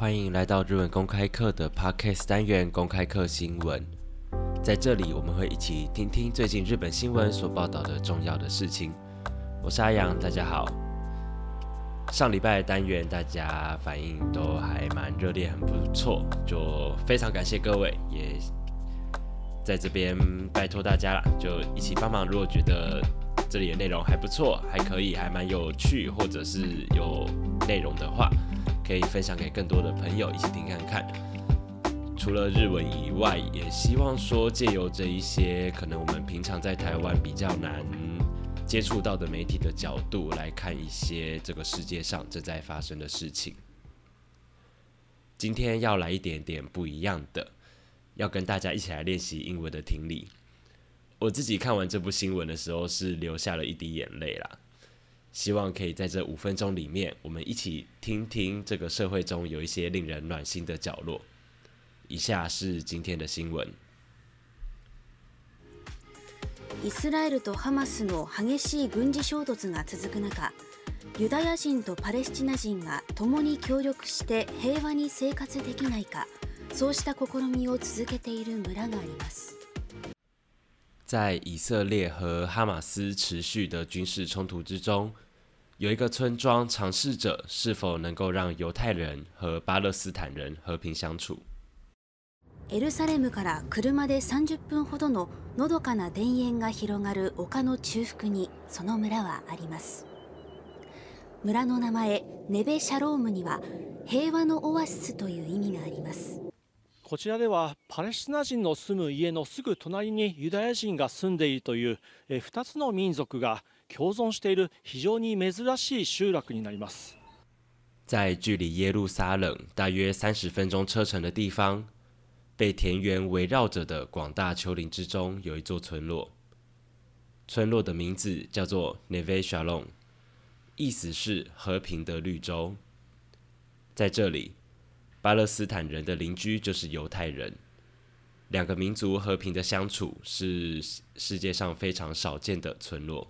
欢迎来到日文公开课的 Podcast 单元公开课新闻，在这里我们会一起听听最近日本新闻所报道的重要的事情。我是阿阳，大家好。上礼拜单元大家反应都还蛮热烈，很不错，就非常感谢各位，也在这边拜托大家了，就一起帮忙。如果觉得这里的内容还不错，还可以，还蛮有趣，或者是有内容的话。可以分享给更多的朋友一起听看看。除了日文以外，也希望说借由这一些可能我们平常在台湾比较难接触到的媒体的角度来看一些这个世界上正在发生的事情。今天要来一点点不一样的，要跟大家一起来练习英文的听力。我自己看完这部新闻的时候，是流下了一滴眼泪啦。希望可以在这五分钟里面，我们一起听听这个社会中有一些令人暖心的角落。以下是今天的新闻。イスラエルとハマスの激しい軍事衝突が続く中、ユダヤ人とパレスチナ人がともに協力して平和に生活できないか、そうした試みを続けている村があります。在以色列和哈马斯持续的军事冲突之中，有一个村庄尝试着是否能够让犹太人和巴勒斯坦人和平相处。エルサレムから車で三十分ほどののどかな田園が広がる丘の中腹にその村はあります。村の名前ネベシャロームには平和のオアシスという意味があります。こちらではパレスチナ人の住む家のすぐ隣にユダヤ人が住んでいるという2つの民族が共存している非常に珍しい集落になります。在距离耶路撒冷大約30分钟車程的地方，被田园围绕着的广大丘陵之中，有一座村落。村落的名字叫做 Neve Shalom，意思是和平的绿洲。在这里。巴勒斯坦人的邻居就是犹太人，两个民族和平的相处是世界上非常少见的村落。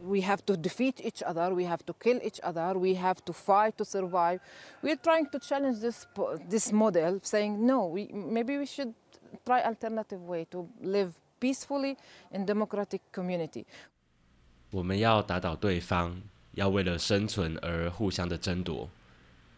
We have to defeat each other, we have to kill each other, we have to fight to survive. We are trying to challenge this this model, saying no. We maybe we should try alternative way to live peacefully in democratic community. 我们要打倒对方，要为了生存而互相的争夺。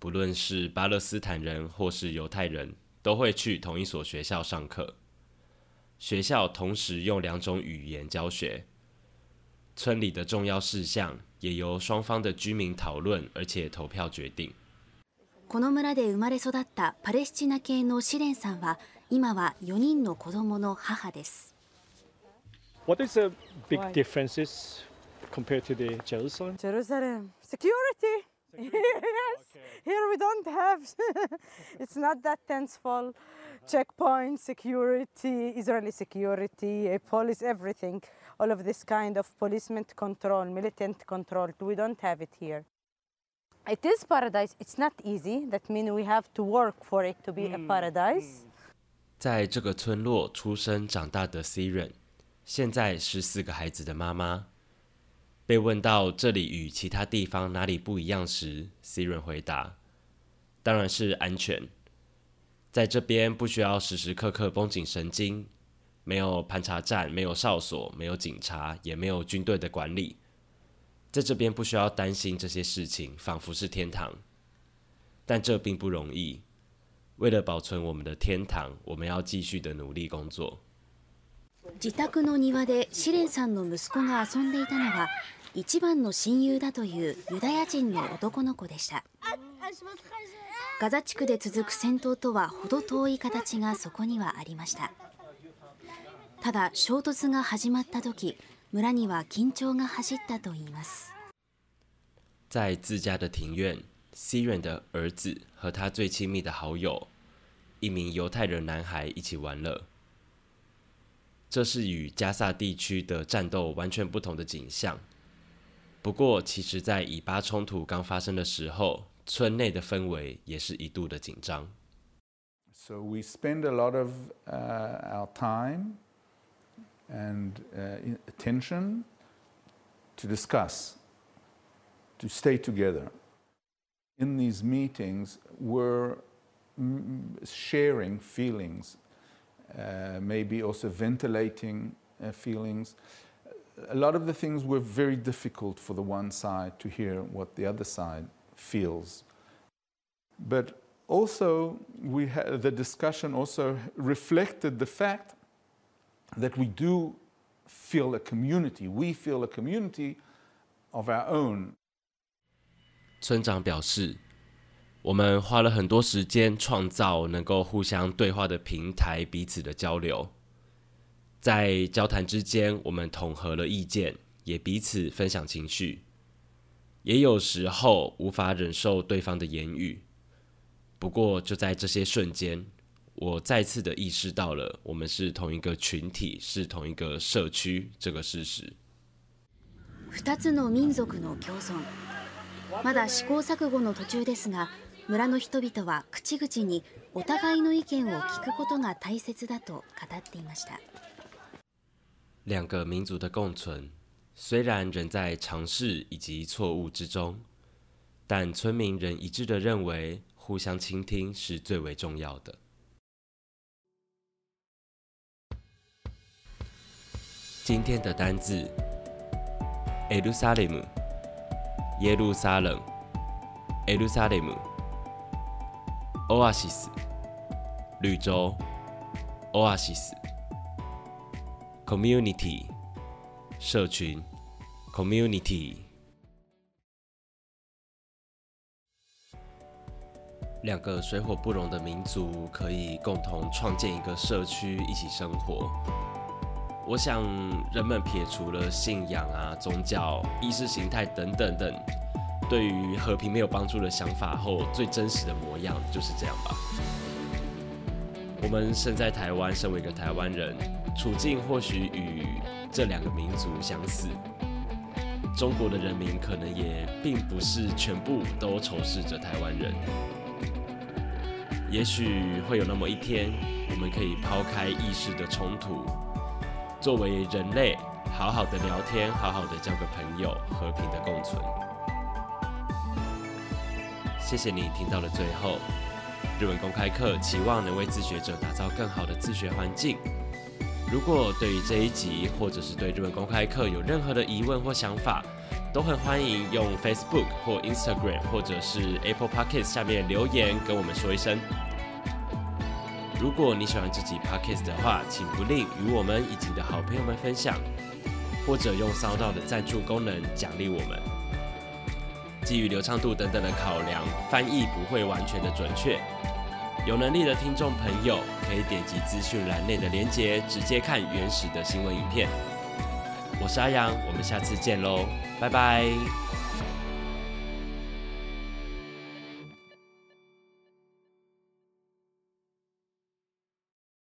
不论是巴勒斯坦人或是犹太人，都会去同一所学校上课。学校同时用两种语言教学。村里的重要事项也由双方的居民讨论，而且投票决定。この村で生まれ育ったパレスチナ系のシレンさんは、今は4人の子どの母です。What is the big differences compared to the Jerusalem? Jerusalem security. yes. Okay. Here we don't have. it's not that tenseful. Uh -huh. Checkpoint security, Israeli security, eh, police, everything. All of this kind of policeman control, militant control. We don't have it here. It is paradise. It's not easy. That means we have to work for it to be mm. a hmm, paradise. Hmm. 在这个村落出生长大的被问到这里与其他地方哪里不一样时，e 润回答：“当然是安全，在这边不需要时时刻刻绷紧神经，没有盘查站，没有哨所，没有警察，也没有军队的管理，在这边不需要担心这些事情，仿佛是天堂。但这并不容易，为了保存我们的天堂，我们要继续的努力工作。”自宅の庭でシレンさんの息子が遊んでいたのは。一番の親友だというユダヤ人の男の子でしたガザ地区で続く戦闘とはど遠い形がそこにはありましたただ衝突が始まった時村には緊張が走ったといいます在自家的庭院西远的儿子和他最亲密的好友一名犹太人男孩一起玩乐。这是与加萨地区的战斗完全不同的景象。不过，其实，在以巴冲突刚发生的时候，村内的氛围也是一度的紧张。So we spend a lot of our time and attention to discuss, to stay together. In these meetings, we're sharing feelings, maybe also ventilating feelings. a lot of the things were very difficult for the one side to hear what the other side feels. But also, we the discussion also reflected the fact that we do feel a community. We feel a community of our own. 村长表示，我们花了很多时间创造能够互相对话的平台，彼此的交流。在交谈之间，我们统合了意见，也彼此分享情绪，也有时候无法忍受对方的言语。不过，就在这些瞬间，我再次的意识到了我们是同一个群体，是同一个社区这个事实。二つの民族の共存。まだ試行錯誤の途中ですが、村の人々は口々にお互いの意見を聞くことが大切だと語っていました。两个民族的共存，虽然仍在尝试以及错误之中，但村民仍一致的认为，互相倾听是最为重要的。今天的单词：El-Salem（ 耶路撒冷）、Oasis（ 绿洲）、Oasis。community，社群，community。两个水火不容的民族可以共同创建一个社区，一起生活。我想，人们撇除了信仰啊、宗教、意识形态等等等对于和平没有帮助的想法后，最真实的模样就是这样吧。我们生在台湾，身为一个台湾人，处境或许与这两个民族相似。中国的人民可能也并不是全部都仇视着台湾人。也许会有那么一天，我们可以抛开意识的冲突，作为人类，好好的聊天，好好的交个朋友，和平的共存。谢谢你听到了最后。日文公开课期望能为自学者打造更好的自学环境。如果对于这一集或者是对日文公开课有任何的疑问或想法，都很欢迎用 Facebook 或 Instagram 或者是 Apple Podcast 下面留言跟我们说一声。如果你喜欢这集 Podcast 的话，请不吝与我们以及的好朋友们分享，或者用骚到的赞助功能奖励我们。基于流畅度等等的考量，翻译不会完全的准确。有能力的听众朋友可以点击资讯栏内的链接，直接看原始的新闻影片。我是阿阳，我们下次见喽，拜拜。